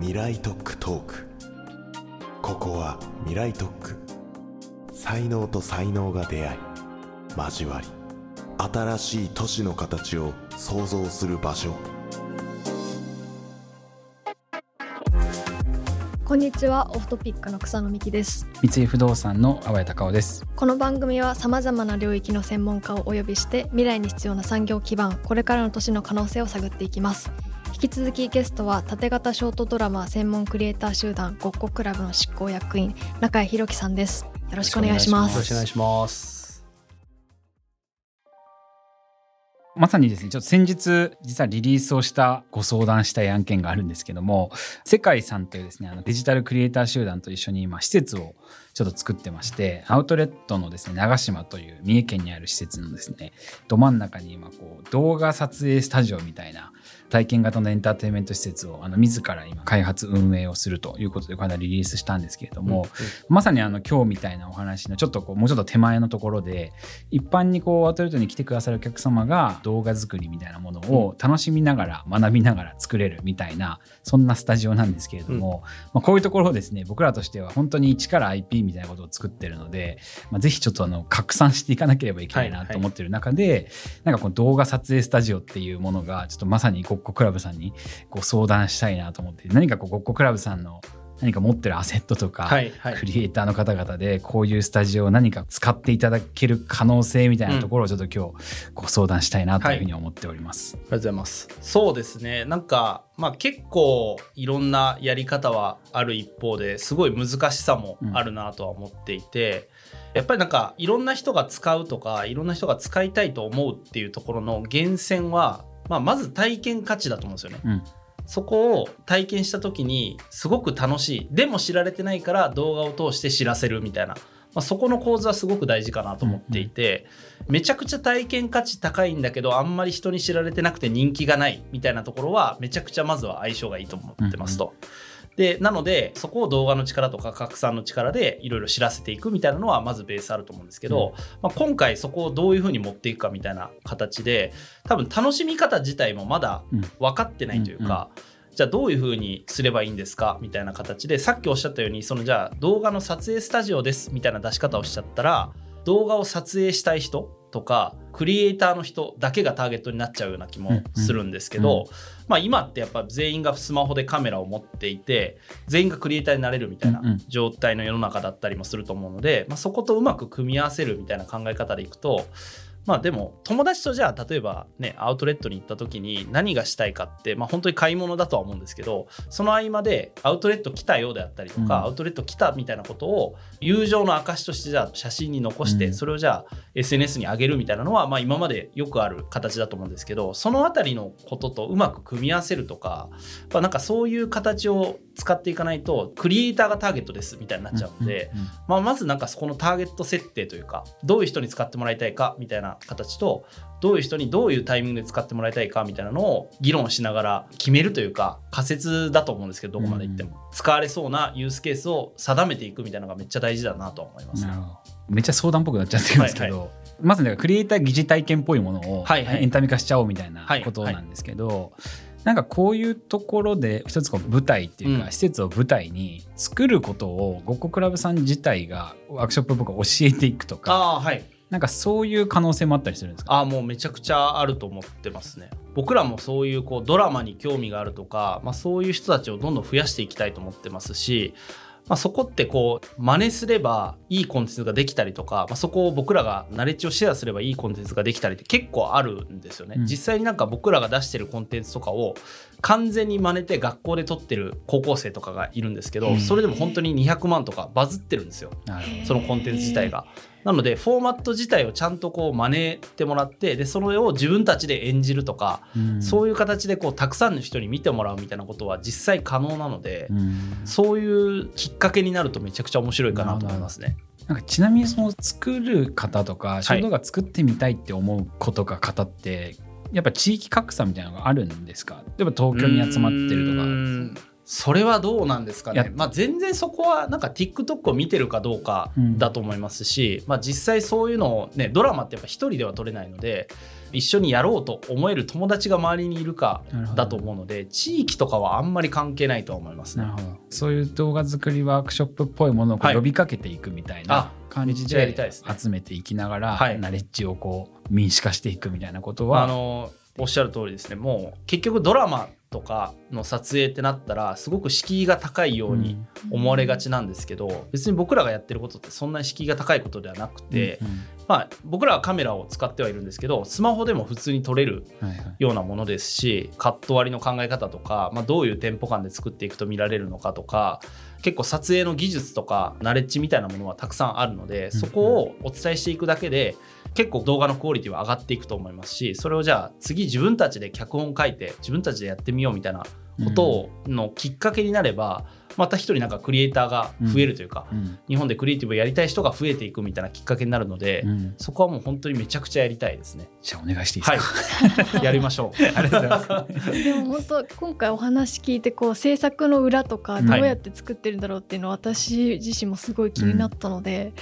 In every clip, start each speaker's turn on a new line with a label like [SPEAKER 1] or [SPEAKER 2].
[SPEAKER 1] 未来特区トーク。ここは未来特区才能と才能が出会い交わり新しい都市の形を創造する場所。
[SPEAKER 2] こんにちはオフトピックの草野美希です。
[SPEAKER 3] 三井不動産の淡谷隆夫です。
[SPEAKER 2] この番組はさまざまな領域の専門家をお呼びして未来に必要な産業基盤これからの年の可能性を探っていきます引き続きゲストは縦型ショートドラマ専門クリエイター集団ごっこクラブの執行役員中井宏樹さんです。よろしくお願いします。
[SPEAKER 3] よろしくお願いしますまさにですね、ちょっと先日、実はリリースをしたご相談したい案件があるんですけども、世界さんというですね、あのデジタルクリエイター集団と一緒に今施設をちょっと作ってまして、アウトレットのですね、長島という三重県にある施設のですね、ど真ん中に今こう動画撮影スタジオみたいな体験型のエンターテインメント施設をあの自ら今開発運営をするということでかなりリリースしたんですけれども、うんうん、まさにあの今日みたいなお話のちょっとこうもうちょっと手前のところで一般にこうアウトレットに来てくださるお客様が動画作りみたいなものを楽しみながら学びながら作れるみたいなそんなスタジオなんですけれども、うん、まあ、こういうところをですね僕らとしては本当に一から IP みたいなことを作ってるので、まあ、ぜひちょっとあの拡散していかなければいけないなと思ってる中で、はいはい、なんかこの動画撮影スタジオっていうものがちょっとまさにごっこクラブさんにこう相談したいなと思って何かこうごっこクラブさんの何か持ってるアセットとか、はいはい、クリエイターの方々でこういうスタジオを何か使っていただける可能性みたいなところをちょっと今日ご相談したいなというふうに思っております。
[SPEAKER 4] はい、ありがとうございます。そうですね。なんかまあ結構いろんなやり方はある一方ですごい難しさもあるなとは思っていて、うん、やっぱりなんかいろんな人が使うとかいろんな人が使いたいと思うっていうところの源泉はまあ、まず体験価値だと思うんですよね。うん。そこを体験した時にすごく楽しい。でも知られてないから動画を通して知らせるみたいな、まあ、そこの構図はすごく大事かなと思っていて、めちゃくちゃ体験価値高いんだけどあんまり人に知られてなくて人気がないみたいなところはめちゃくちゃまずは相性がいいと思ってますと。でなのでそこを動画の力とか拡散の力でいろいろ知らせていくみたいなのはまずベースあると思うんですけど、うん、まあ、今回そこをどういうふうに持っていくかみたいな形で多分楽しみ方自体もまだ分かってないというか、うんうん。じゃあどういうふうにすればいいんですかみたいな形でさっきおっしゃったようにそのじゃあ動画の撮影スタジオですみたいな出し方をしちゃったら動画を撮影したい人とかクリエイターの人だけがターゲットになっちゃうような気もするんですけど、まあ、今ってやっぱ全員がスマホでカメラを持っていて全員がクリエイターになれるみたいな状態の世の中だったりもすると思うので、まあ、そことうまく組み合わせるみたいな考え方でいくとまあでも友達とじゃあ例えばねアウトレットに行った時に何がしたいかってまあ本当に買い物だとは思うんですけどその合間でアウトレット来たようであったりとか、うん、アウトレット来たみたいなことを友情の証としてじゃあ写真に残してそれをじゃあ SNS に上げるみたいなのはまあ今までよくある形だと思うんですけどその辺りのこととうまく組み合わせるとか、まあ、なんかそういう形を使っていかないとクリエイターがターゲットですみたいになっちゃうので、まあ、まずなんかそこのターゲット設定というかどういう人に使ってもらいたいかみたいな形とどういう人にどういうタイミングで使ってもらいたいかみたいなのを議論しながら決めるというか仮説だと思うんですけどどこまでいっても、使われそうなユースケースを定めていくみたいなのがめっちゃ大事だなと思います、ね、
[SPEAKER 3] めっちゃ相談っぽくなっちゃってますけど、はいはい、まずねクリエイター疑似体験っぽいものをエンタメ化しちゃおうみたいなことなんですけど、はいはいなんかこういうところで一つこう舞台っていうか、施設を舞台に作ることをごっこクラブさん自体がワークショップ僕教えていくとか
[SPEAKER 4] あ、はい、
[SPEAKER 3] なんかそういう可能性もあったりするんですか？
[SPEAKER 4] あもうめちゃくちゃあると思ってますね。僕らもそういうこうドラマに興味があるとか、まあ、そういう人たちをどんどん増やしていきたいと思ってますしまあ、そこってこう真似すればいいコンテンツができたりとか、まあ、そこを僕らがナレッジをシェアすればいいコンテンツができたりって結構あるんですよね、うん、実際になんか僕らが出してるコンテンツとかを完全に真似て学校で撮ってる高校生とかがいるんですけどそれでも本当に200万とかバズってるんですよ。そのコンテンツ自体が。なのでフォーマット自体をちゃんとこう真似てもらってでそれを自分たちで演じるとか、うん、そういう形でこうたくさんの人に見てもらうみたいなことは実際可能なので、うん、そういうきっかけになるとめちゃくちゃ面白いかなと思いますね。
[SPEAKER 3] なんかちなみにその作る方とか衝動が作ってみたいって思うことが方ってやっぱ地域格差みたいなのがあるんですか？例えば東京に集まってるとか
[SPEAKER 4] それはどうなんですかね、まあ、全然そこはなんか TikTok を見てるかどうかだと思いますし、うん、まあ、実際そういうのをねドラマってやっぱ一人では撮れないので一緒にやろうと思える友達が周りにいるかだと思うので地域とかはあんまり関係ないとは思いますね。
[SPEAKER 3] そういう動画作りワークショップっぽいものを呼びかけていくみたいな
[SPEAKER 4] あ
[SPEAKER 3] 感じで集めていきながら、
[SPEAKER 4] はい。
[SPEAKER 3] ナレッジをこう民主化していくみたいなことは
[SPEAKER 4] あのおっしゃる通りですね。もう結局ドラマとかの撮影ってなったらすごく敷居が高いように思われがちなんですけど、別に僕らがやってることってそんなに敷居が高いことではなくて、
[SPEAKER 3] うん
[SPEAKER 4] まあ、僕らはカメラを使ってはいるんですけどスマホでも普通に撮れるようなものですしカット割りの考え方とか、まあ、どういうテンポ感で作っていくと見られるのかとか結構撮影の技術とかナレッジみたいなものはたくさんあるのでそこをお伝えしていくだけで結構動画のクオリティは上がっていくと思いますしそれをじゃあ次自分たちで脚本書いて自分たちでやってみようみたいなことをのきっかけになればまた一人なんかクリエイターが増えるというか、
[SPEAKER 3] うん。
[SPEAKER 4] 日本でクリエイティブをやりたい人が増えていくみたいなきっかけになるので、
[SPEAKER 3] うん。
[SPEAKER 4] そこはもう本当にめちゃくちゃやりたいですね。
[SPEAKER 3] じゃあお願いしていいですか、
[SPEAKER 4] はい、やりましょう。
[SPEAKER 3] ありがとうございます
[SPEAKER 2] でも本当今回お話聞いてこう制作の裏とかどうやって作ってるんだろうっていうのは私自身もすごい気になったので、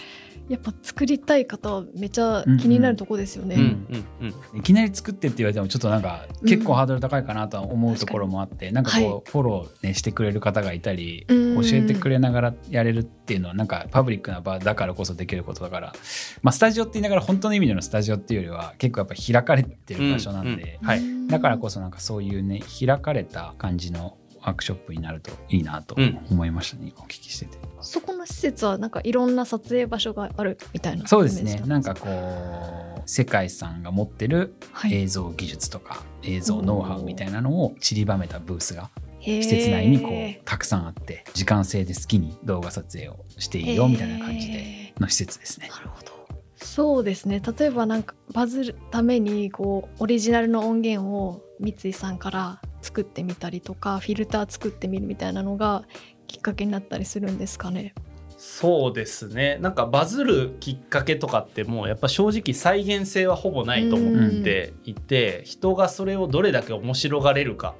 [SPEAKER 2] やっぱ作りたい方はめちゃ気になるとこですよね。
[SPEAKER 4] うんうんうん。
[SPEAKER 3] いきなり作ってって言われてもちょっとなんか結構ハードル高いかなとは思うところもあって、なんかこう、
[SPEAKER 2] はい
[SPEAKER 3] フォロー、ね、してくれる方がいたり
[SPEAKER 2] うん
[SPEAKER 3] 教えてくれながらやれるっていうのはなんかパブリックな場だからこそできることだから、まあ、スタジオって言いながら本当の意味でのスタジオっていうよりは結構やっぱ開かれてる場所なんで、
[SPEAKER 4] はい。
[SPEAKER 3] だからこそなんかそういうね開かれた感じのワークショップになるといいなと
[SPEAKER 4] うん
[SPEAKER 3] 思いましたね、お聞きしてて。
[SPEAKER 2] そこの施設はなんかいろんな撮影場所があるみたいな
[SPEAKER 3] そうですね。なんかこう世界さんが持ってる
[SPEAKER 2] はい。
[SPEAKER 3] 映像技術とか映像ノウハウみたいなのを散りばめたブースが
[SPEAKER 2] 施
[SPEAKER 3] 施設内にこうたくさんあって時間制で好きに動画撮影をしていいよみたいな感じでの施設ですね。
[SPEAKER 2] なるほど。そうですね。例えばなんかバズるためにこうオリジナルの音源を三井さんから作ってみたりとかフィルター作ってみるみたいなのがきっかけになったりするんですかね？
[SPEAKER 4] そうですね。なんかバズるきっかけとかってもうやっぱ正直再現性はほぼないと思っていて、人がそれをどれだけ面白がれるか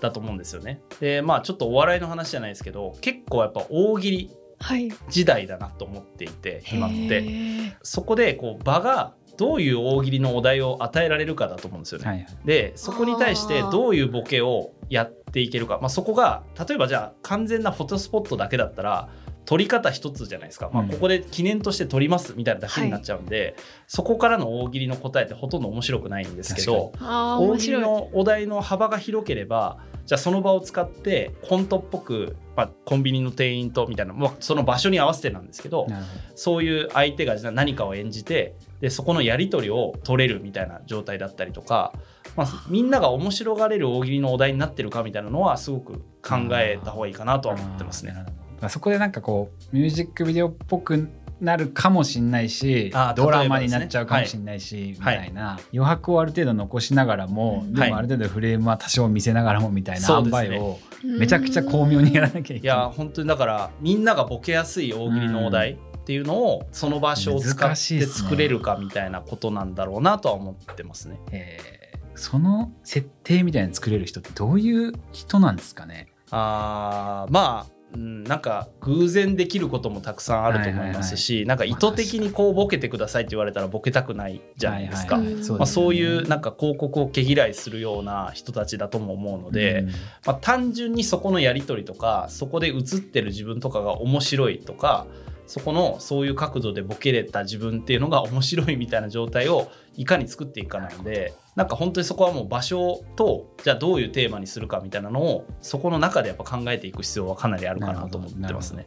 [SPEAKER 4] だと思うんですよね。で、まあちょっとお笑いの話じゃないですけど、結構やっぱ大喜利
[SPEAKER 2] はい
[SPEAKER 4] 時代だなと思っていて、今っ
[SPEAKER 2] へ
[SPEAKER 4] て。
[SPEAKER 2] ー
[SPEAKER 4] そこでこう場がどういう大喜利のお題を与えられるかだと思うんですよね。
[SPEAKER 3] はいはい
[SPEAKER 4] でそこに対してどういうボケをやっていけるか、まあ、そこが例えばじゃあ完全なフォトスポットだけだったら撮り方一つじゃないですか、まあ、
[SPEAKER 3] うん。
[SPEAKER 4] ここで記念として撮りますみたいなだけになっちゃうんで、そこからの大喜利の答えってほとんど面白くないんですけど大喜利。のお題の幅が広ければじゃあその場を使ってコントっぽく、まあ、コンビニの店員とみたいな、まあ、その場所に合わせてなんですけどそういう相手が何かを演じてでそこのやり取りを取れるみたいな状態だったりとか、まあ、みんなが面白がれる大喜利のお題になってるかみたいなのはすごく考えた方がいいかなとは思ってますね。
[SPEAKER 3] あそこでなんかこうミュージックビデオっぽくなるかもしんないし
[SPEAKER 4] あー
[SPEAKER 3] ドラマになっちゃうかもしんないし、み
[SPEAKER 4] はい。
[SPEAKER 3] たいな。余白をある程度残しながらも、
[SPEAKER 2] うん。
[SPEAKER 3] でもある程度フレームは多少見せながらもみたいな塩
[SPEAKER 4] そうですね。
[SPEAKER 3] 梅をめちゃくちゃ巧妙にやらなきゃい
[SPEAKER 4] い
[SPEAKER 3] けない。
[SPEAKER 4] や本当にだからみんながボケやすい大喜利のお題っていうのをその場所を使って作れるかみたいなことなんだろうなとは思ってますね。
[SPEAKER 3] えーその設定みたいなの作れる人ってどういう人なんですかね？
[SPEAKER 4] あーまあうんなんか偶然できることもたくさんあると思いますし、なんか意図的にこうボケてくださいって言われたらボケたくないじゃないですか。
[SPEAKER 3] はいはい。
[SPEAKER 4] まあ、そういうなんか広告を毛嫌いするような人たちだとも思うので、
[SPEAKER 3] うん。
[SPEAKER 4] まあ、単純にそこのやり取りとかそこで映ってる自分とかが面白いとかそこのそういう角度でボケれた自分っていうのが面白いみたいな状態をいかに作っていくかなのでなんか本当にそこはもう場所とじゃあどういうテーマにするかみたいなのをそこの中でやっぱ考えていく必要はかなりあるかなと思ってますね。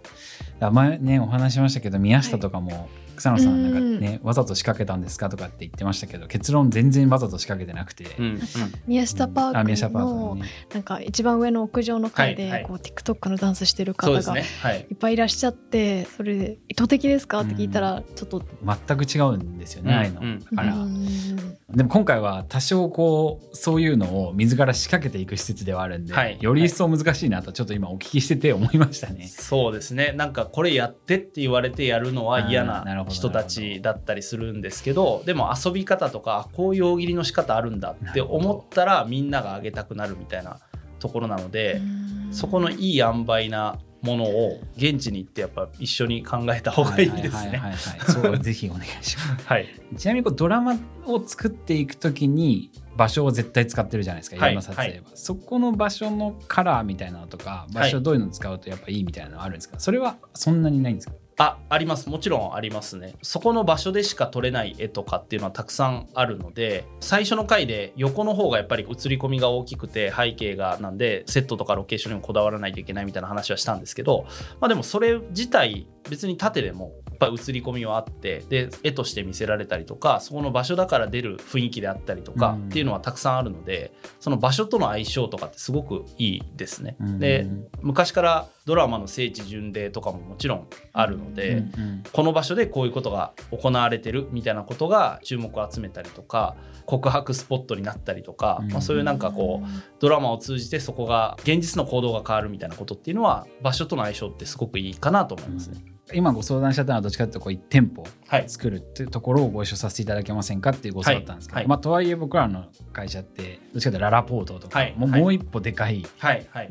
[SPEAKER 3] あ前ねお話ししましたけど宮下とかも、草野さんなんか
[SPEAKER 2] うん
[SPEAKER 3] ねわざと仕掛けたんですかとかって言ってましたけど結論全然わざと仕掛けてなくて、
[SPEAKER 4] うんうん
[SPEAKER 2] 宮下パ
[SPEAKER 3] あ宮下パーク
[SPEAKER 2] ークのなんか一番上の屋上の階
[SPEAKER 4] はいはい
[SPEAKER 2] でこう TikTok のダンスしてる方が
[SPEAKER 4] い。
[SPEAKER 2] いっぱいいらっしゃってそれで意図的ですかって聞いたらちょっと、
[SPEAKER 3] 全く違うんですよね、ああいうの、
[SPEAKER 4] うん
[SPEAKER 3] だから、
[SPEAKER 2] うん
[SPEAKER 3] でも今回は多少こうそういうのを自ら仕掛けていく施設ではあるんで、
[SPEAKER 4] はい
[SPEAKER 3] より一層難しいなとちょっと今お聞きしてて思いましたね。
[SPEAKER 4] そうですねなんかこれやってって言われてやるのは嫌
[SPEAKER 3] あーなるほど
[SPEAKER 4] な人たちだったりするんですけどでも遊び方とかこういう大喜利の仕方あるんだって思ったらみんながあげたくなるみたいなところなのでそこのいい塩梅なものを現地に行ってやっぱ一緒に考えた方がいいですね。
[SPEAKER 3] はいはいはいはい。そうぜひお願いします。
[SPEAKER 4] はい、
[SPEAKER 3] ちなみにこうドラマを作っていくときに場所を絶対使ってるじゃないですかいろんな撮影は、
[SPEAKER 4] はい。
[SPEAKER 3] そこの場所のカラーみたいなのとか場所どういうの使うとやっぱいいみたいなのあるんですか、それはそんなにないんですか？
[SPEAKER 4] ああります。もちろんありますね。そこの場所でしか撮れない絵とかっていうのはたくさんあるので最初の回で横の方がやっぱり映り込みが大きくて背景がなんでセットとかロケーションにもこだわらないといけないみたいな話はしたんですけどまあでもそれ自体別に縦でもぱ映り込みはあってで絵として見せられたりとかそこの場所だから出る雰囲気であったりとか
[SPEAKER 3] うん
[SPEAKER 4] っていうのはたくさんあるのでその場所との相性とかってすごくいいですね。
[SPEAKER 3] うん
[SPEAKER 4] で昔からドラマの聖地巡礼とかももちろんあるので、
[SPEAKER 3] うんうん
[SPEAKER 4] この場所でこういうことが行われてるみたいなことが注目を集めたりとか告白スポットになったりとか、
[SPEAKER 3] うん
[SPEAKER 4] まあ、そういうなんかこうドラマを通じてそこが現実の行動が変わるみたいなことっていうのは場所との相性ってすごくいいかなと思いますね。
[SPEAKER 3] 今ご相談しちゃったのはどっちかというとこう1店舗
[SPEAKER 4] はい、
[SPEAKER 3] 作るっていうところをご一緒させていただけませんかっていうご相談だったんですけど、
[SPEAKER 4] はい。はい。
[SPEAKER 3] まあ、とはいえ僕らの会社ってどっちかというとララポートとか、
[SPEAKER 4] はい。はい。
[SPEAKER 3] もうもう一歩でかい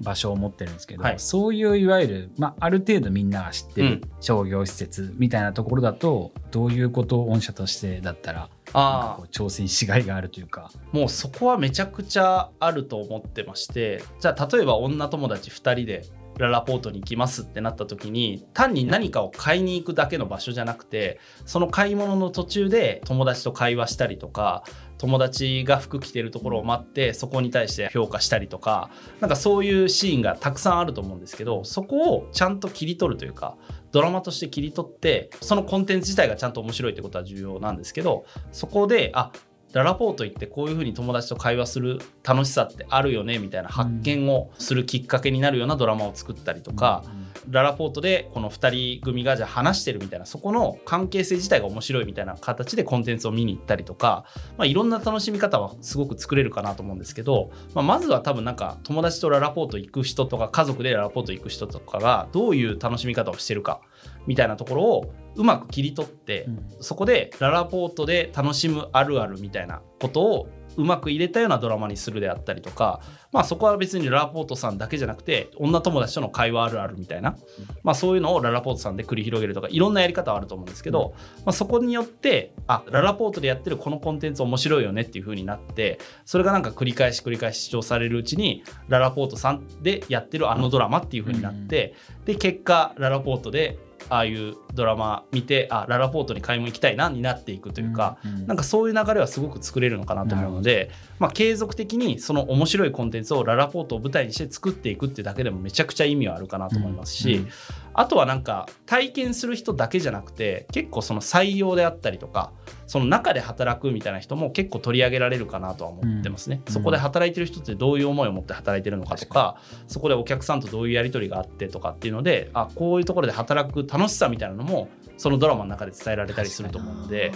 [SPEAKER 3] 場所を持ってるんですけど、
[SPEAKER 4] はい。
[SPEAKER 3] そういういわゆる、まあ、ある程度みんなが知ってる
[SPEAKER 4] うん。
[SPEAKER 3] 商業施設みたいなところだと、どういうことを御社としてだったら
[SPEAKER 4] あ
[SPEAKER 3] 挑戦しがいがあるというか。
[SPEAKER 4] あもうそこはめちゃくちゃあると思ってましてじゃあ例えば女友達2人でララポートに行きますってなった時に単に何かを買いに行くだけの場所じゃなくてその買い物の途中で友達と会話したりとか友達が服着てるところを待ってそこに対して評価したりとかなんかそういうシーンがたくさんあると思うんですけどそこをちゃんと切り取るというかドラマとして切り取ってそのコンテンツ自体がちゃんと面白いってことは重要なんですけどそこであララポート行ってこういうふうに友達と会話する楽しさってあるよねみたいな発見をするきっかけになるようなドラマを作ったりとか、ララポートでこの2人組がじゃあ話してるみたいなそこの関係性自体が面白いみたいな形でコンテンツを見に行ったりとか、まあ、いろんな楽しみ方はすごく作れるかなと思うんですけど、まあ、まずは多分なんか友達とララポート行く人とか家族でララポート行く人とかがどういう楽しみ方をしてるかみたいなところをうまく切り取って、
[SPEAKER 3] うん。
[SPEAKER 4] そこでララポートで楽しむあるあるみたいなことをうまく入れたようなドラマにするであったりとか、まあ、そこは別にララポートさんだけじゃなくて女友達との会話あるあるみたいな、まあ、そういうのをララポートさんで繰り広げるとかいろんなやり方はあると思うんですけど、まあ、そこによってあララポートでやってるこのコンテンツ面白いよねっていう風になってそれがなんか繰り返し繰り返し視聴されるうちにララポートさんでやってるあのドラマっていう風になって、で結果ララポートでああいうドラマ見てあララポートに買い物行きたいなになっていくというか、
[SPEAKER 3] うんうん
[SPEAKER 4] なんかそういう流れはすごく作れるのかなと思うので、まあ、継続的にその面白いコンテンツをララポートを舞台にして作っていくっていうだけでもめちゃくちゃ意味はあるかなと思いますし、
[SPEAKER 3] うん
[SPEAKER 4] あとはなんか体験する人だけじゃなくて結構その採用であったりとかその中で働くみたいな人も結構取り上げられるかなとは思ってますね、
[SPEAKER 3] うん
[SPEAKER 4] そこで働いてる人ってどういう思いを持って働いてるのかとかそこでお客さんとどういうやり取りがあってとかっていうのであこういうところで働く楽しさみたいなのもそのドラマの中で伝えられたりすると思うので。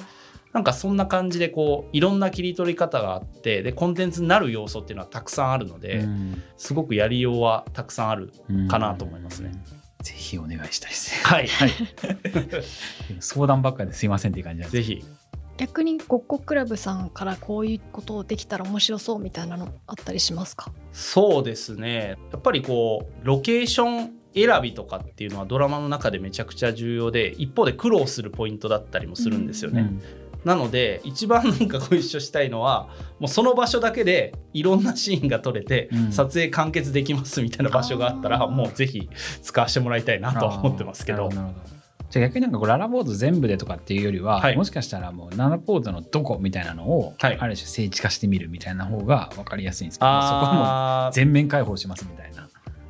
[SPEAKER 4] なんかそんな感じでこういろんな切り取り方があってでコンテンツになる要素っていうのはたくさんあるので、
[SPEAKER 3] うん。
[SPEAKER 4] すごくやりようはたくさんあるかなと思いますね。
[SPEAKER 3] ぜひお願いしたいです。ね。
[SPEAKER 4] はい、はい、
[SPEAKER 3] 相談ばっかですいませんっていう感じなんです。
[SPEAKER 4] ぜひ。
[SPEAKER 2] 逆にゴッコクラブさんからこういうことをできたら面白そうみたいなのあったりしますか？
[SPEAKER 4] そうですね。やっぱりこうロケーション選びとかっていうのはドラマの中でめちゃくちゃ重要で一方で苦労するポイントだったりもするんですよね。
[SPEAKER 3] うん。
[SPEAKER 4] なので一番なんかご一緒したいのはもうその場所だけでいろんなシーンが撮れて、
[SPEAKER 3] うん。
[SPEAKER 4] 撮影完結できますみたいな場所があったら
[SPEAKER 2] あー。
[SPEAKER 4] もうぜひ使わせてもらいたいなとは思ってますけど。
[SPEAKER 3] じゃあ逆になんかこうララポート全部でとかっていうよりは、
[SPEAKER 4] はい。
[SPEAKER 3] もしかしたらもうララポートのどこみたいなのを、
[SPEAKER 4] はい。
[SPEAKER 3] ある種聖地化してみるみたいな方が分かりやすいんですけどそこはもう
[SPEAKER 4] あー。
[SPEAKER 3] 全面開放しますみたいな。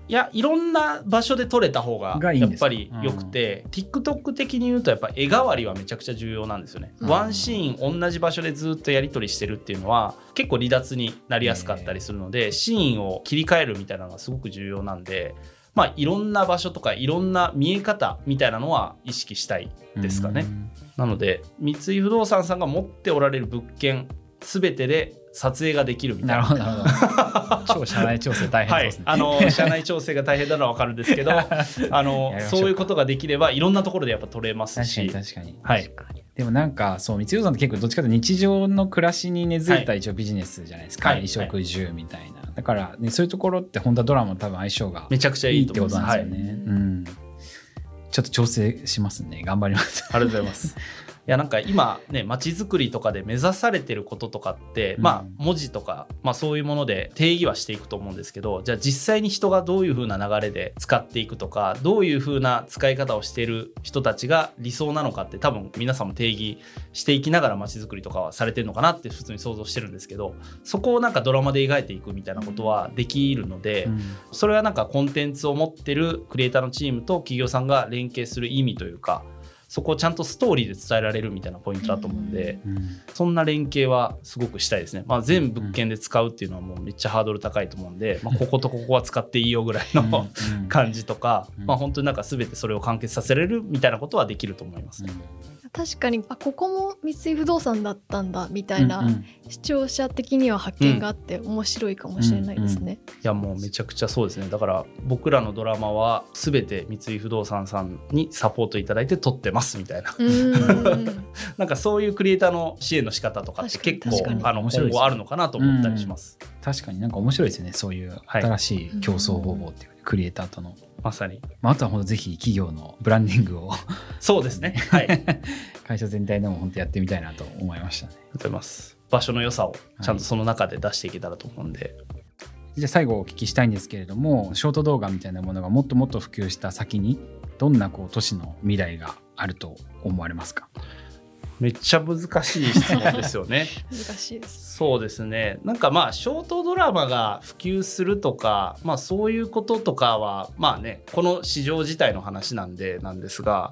[SPEAKER 4] いやいろんな場所で撮れた方がやっぱり良くて TikTok 的に言うとやっぱ絵代わりはめちゃくちゃ重要なんですよね、
[SPEAKER 2] うん。
[SPEAKER 4] ワンシーン同じ場所でずっとやり取りしてるっていうのは結構離脱になりやすかったりするのでシーンを切り替えるみたいなのがすごく重要なんでまあいろんな場所とかいろんな見え方みたいなのは意識したいですかね。
[SPEAKER 3] うん。
[SPEAKER 4] なので三井不動産さんが持っておられる物件全てで撮影ができるみたいな
[SPEAKER 3] なるほど。超社内調整大変ですね。、
[SPEAKER 4] はいあの 社内調整が大変なのは分かるんですけど あのそういうことができればいろんなところでやっぱ撮れます
[SPEAKER 3] 確かに
[SPEAKER 4] し
[SPEAKER 3] 確かに。
[SPEAKER 4] はい
[SPEAKER 3] でもなんかそう三井不動産って結構どっちかというと日常の暮らしに根付いた
[SPEAKER 4] はい
[SPEAKER 3] 一応ビジネスじゃないですか、
[SPEAKER 4] はい
[SPEAKER 3] 衣食住みたいな、だから、ね、そういうところって本当はドラマと多分相性が
[SPEAKER 4] めちゃくちゃい
[SPEAKER 3] いいってこ。
[SPEAKER 4] と
[SPEAKER 3] なんですよね。うん。ちょっと調整しますね。頑張ります。
[SPEAKER 4] ありがとうございます。いやなんか今ね街づくりとかで目指されてることとかって、
[SPEAKER 3] うん。
[SPEAKER 4] まあ文字とか、まあ、そういうもので定義はしていくと思うんですけどじゃあ実際に人がどういう風な流れで使っていくとかどういう風な使い方をしている人たちが理想なのかって多分皆さんも定義していきながら街づくりとかはされてるのかなって普通に想像してるんですけどそこをなんかドラマで描いていくみたいなことはできるので、
[SPEAKER 3] うん。
[SPEAKER 4] それはなんかコンテンツを持ってるクリエイターのチームと企業さんが連携する意味というかそこをちゃんとストーリーで伝えられるみたいなポイントだと思うんで、
[SPEAKER 3] うん。
[SPEAKER 4] そんな連携はすごくしたいですね。まあ、全物件で使うっていうのはもうめっちゃハードル高いと思うんで、まあ、こことここは使っていいよぐらいの
[SPEAKER 3] うん。
[SPEAKER 4] 感じとか、
[SPEAKER 3] うん。
[SPEAKER 4] まあ本当になんか全てそれを完結させられるみたいなことはできると思います。ね。
[SPEAKER 2] 確かにあここも三井不動産だったんだみたいな、
[SPEAKER 3] うんうん。
[SPEAKER 2] 視聴者的には発見があって面白いかもしれないですね。
[SPEAKER 4] いやもうめちゃくちゃそうですね。だから僕らのドラマは全て三井不動産さんにサポートいただいて撮ってますみたいな。なんかそういうクリエイターの支援の仕方とかって結構あの
[SPEAKER 3] 面白い
[SPEAKER 4] あるのかなと思ったりします。
[SPEAKER 3] 確かになんか面白いですよね。そういう新しい競争方法っていうかクリエイターとの。
[SPEAKER 4] まさに
[SPEAKER 3] まあ、あとは本当ぜひ企業のブランディングを
[SPEAKER 4] そうですね。はい。ありがとう
[SPEAKER 3] 会社全体でも本当やってみたいなと思いましたね。
[SPEAKER 4] ございます。場所の良さをちゃんとその中で出していけたらと思うんで、
[SPEAKER 3] じゃあ最後お聞きしたいんですけれどもショート動画みたいなものがもっともっと普及した先にどんなこう都市の未来があると思われますか？
[SPEAKER 4] めっちゃ難しい質問ですよね。
[SPEAKER 2] 難しいです。
[SPEAKER 4] そうですね。なんかまあショートドラマが普及するとか、まあそういうこととかはまあねこの市場自体の話なんでなんですが、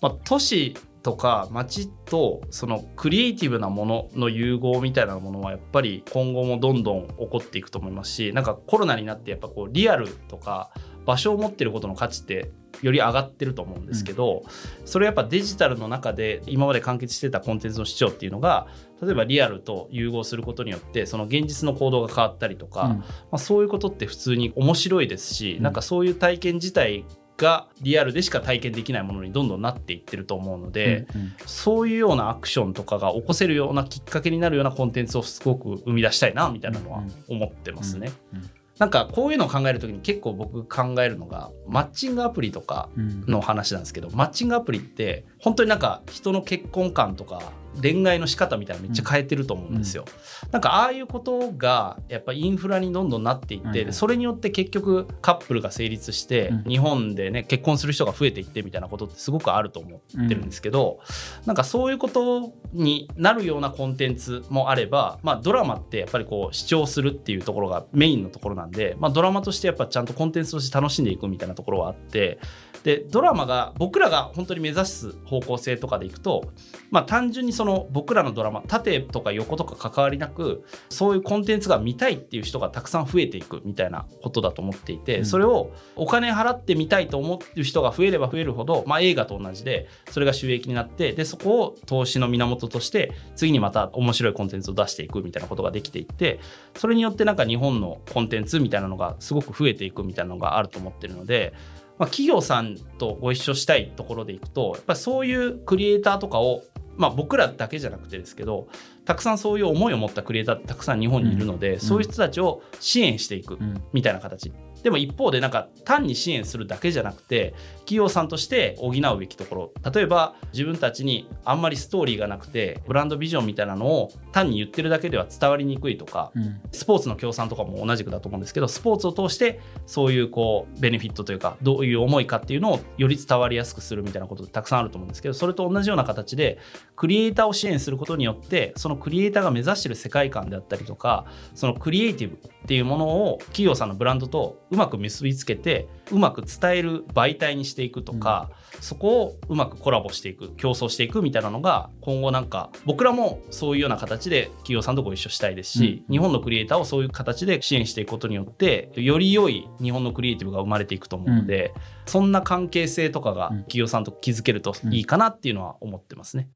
[SPEAKER 4] まあ、都市とか街とそのクリエイティブなものの融合みたいなものはやっぱり今後もどんどん起こっていくと思いますしなんかコロナになってやっぱこうリアルとか場所を持ってることの価値ってより上がってると思うんですけど、それやっぱデジタルの中で今まで完結してたコンテンツの視聴っていうのが例えばリアルと融合することによってその現実の行動が変わったりとか、まあ、そういうことって普通に面白いですし、
[SPEAKER 3] うん。
[SPEAKER 4] なんかそういう体験自体がリアルでしか体験できないものにどんどんなっていってると思うので、
[SPEAKER 3] うんうん。
[SPEAKER 4] そういうようなアクションとかが起こせるようなきっかけになるようなコンテンツをすごく生み出したいなみたいなのは思ってますね。
[SPEAKER 3] うん
[SPEAKER 4] なんかこういうのを考える時に結構僕考えるのがマッチングアプリとかの話なんですけどマッチングアプリって本当になんか人の結婚観とか恋愛の仕方みたいなのめっちゃ変えてると思うんですよ。なんかああいうことがやっぱインフラにどんどんなっていって、
[SPEAKER 3] うん
[SPEAKER 4] それによって結局カップルが成立して、
[SPEAKER 3] うん。
[SPEAKER 4] 日本でね結婚する人が増えていってみたいなことってすごくあると思ってるんですけど、なんかそういうことになるようなコンテンツもあれば、まあ、ドラマってやっぱりこう視聴するっていうところがメインのところなんで、まあ、ドラマとしてやっぱちゃんとコンテンツとして楽しんでいくみたいなところはあってでドラマが僕らが本当に目指す方向性とかでいくと、まあ、単純にその僕らのドラマ縦とか横とか関わりなくそういうコンテンツが見たいっていう人がたくさん増えていくみたいなことだと思っていて、
[SPEAKER 3] うん
[SPEAKER 4] それをお金払って見たいと思ってる人が増えれば増えるほど、まあ、映画と同じでそれが収益になってでそこを投資の源として次にまた面白いコンテンツを出していくみたいなことができていってそれによってなんか日本のコンテンツみたいなのがすごく増えていくみたいなのがあると思ってるので。まあ、企業さんとご一緒したいところでいくとやっぱりそういうクリエイターとかを、まあ、僕らだけじゃなくてですけどたくさんそういう思いを持ったクリエイターってたくさん日本にいるので、そういう人たちを支援していく
[SPEAKER 3] うん。
[SPEAKER 4] みたいな形でも一方でなんか単に支援するだけじゃなくて企業さんとして補うべきところ。例えば自分たちにあんまりストーリーがなくてブランドビジョンみたいなのを単に言ってるだけでは伝わりにくいとか
[SPEAKER 3] うん。
[SPEAKER 4] スポーツの協賛とかも同じくだと思うんですけどスポーツを通してそういうこうベネフィットというかどういう思いかっていうのをより伝わりやすくするみたいなことってたくさんあると思うんですけどそれと同じような形でクリエイターを支援することによってそのクリエイターが目指している世界観であったりとかそのクリエイティブっていうものを企業さんのブランドとうまく結びつけてうまく伝える媒体にしていくとか、そこをうまくコラボしていく競争していくみたいなのが今後なんか僕らもそういうような形で企業さんとご一緒したいですし、日本のクリエイターをそういう形で支援していくことによってより良い日本のクリエイティブが生まれていくと思うので、そんな関係性とかが
[SPEAKER 3] うん。
[SPEAKER 4] 企業さんと築けるといいかなっていうのは思ってますね。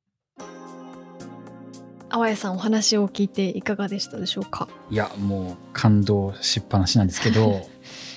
[SPEAKER 2] あわやさんお話を聞いていかがでしたでしょうか？
[SPEAKER 3] いやもう感動しっぱなしなんですけど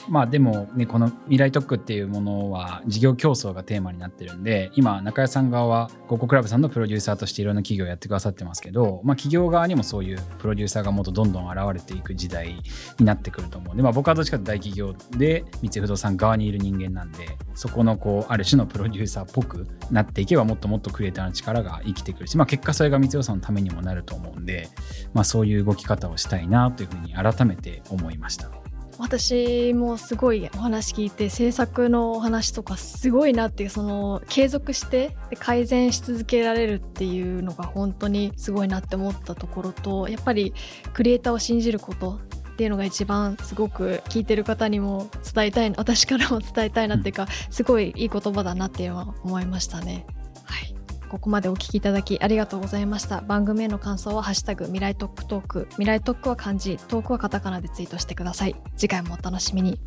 [SPEAKER 3] まあでもねこの未来特区っていうものは事業競争がテーマになってるんで今中谷さん側はゴーコクラブさんのプロデューサーとしていろんな企業をやってくださってますけど、まあ、企業側にもそういうプロデューサーがもっとどんどん現れていく時代になってくると思うんで、まあ、僕はどっちかというと大企業で三井不動産側にいる人間なんでそこのこうある種のプロデューサーっぽくなっていけばもっともっとクリエイターの力が生きてくるし、まあ、結果それが三井不動産のためにもなると思うんで、まあ、そういう動き方をしたいなというふうに改めて思いました。
[SPEAKER 2] 私もすごいお話聞いて制作のお話とかすごいなっていうその継続して改善し続けられるっていうのが本当にすごいなって思ったところとやっぱりクリエイターを信じることっていうのが一番すごく聞いてる方にも伝えたい私からも伝えたいなっていうか、すごいいい言葉だなっていうのは思いましたね。ここまでお聞きいただきありがとうございました。番組への感想はハッシュタグ未来トークトーク。未来トークは漢字、トークはカタカナでツイートしてください。次回もお楽しみに。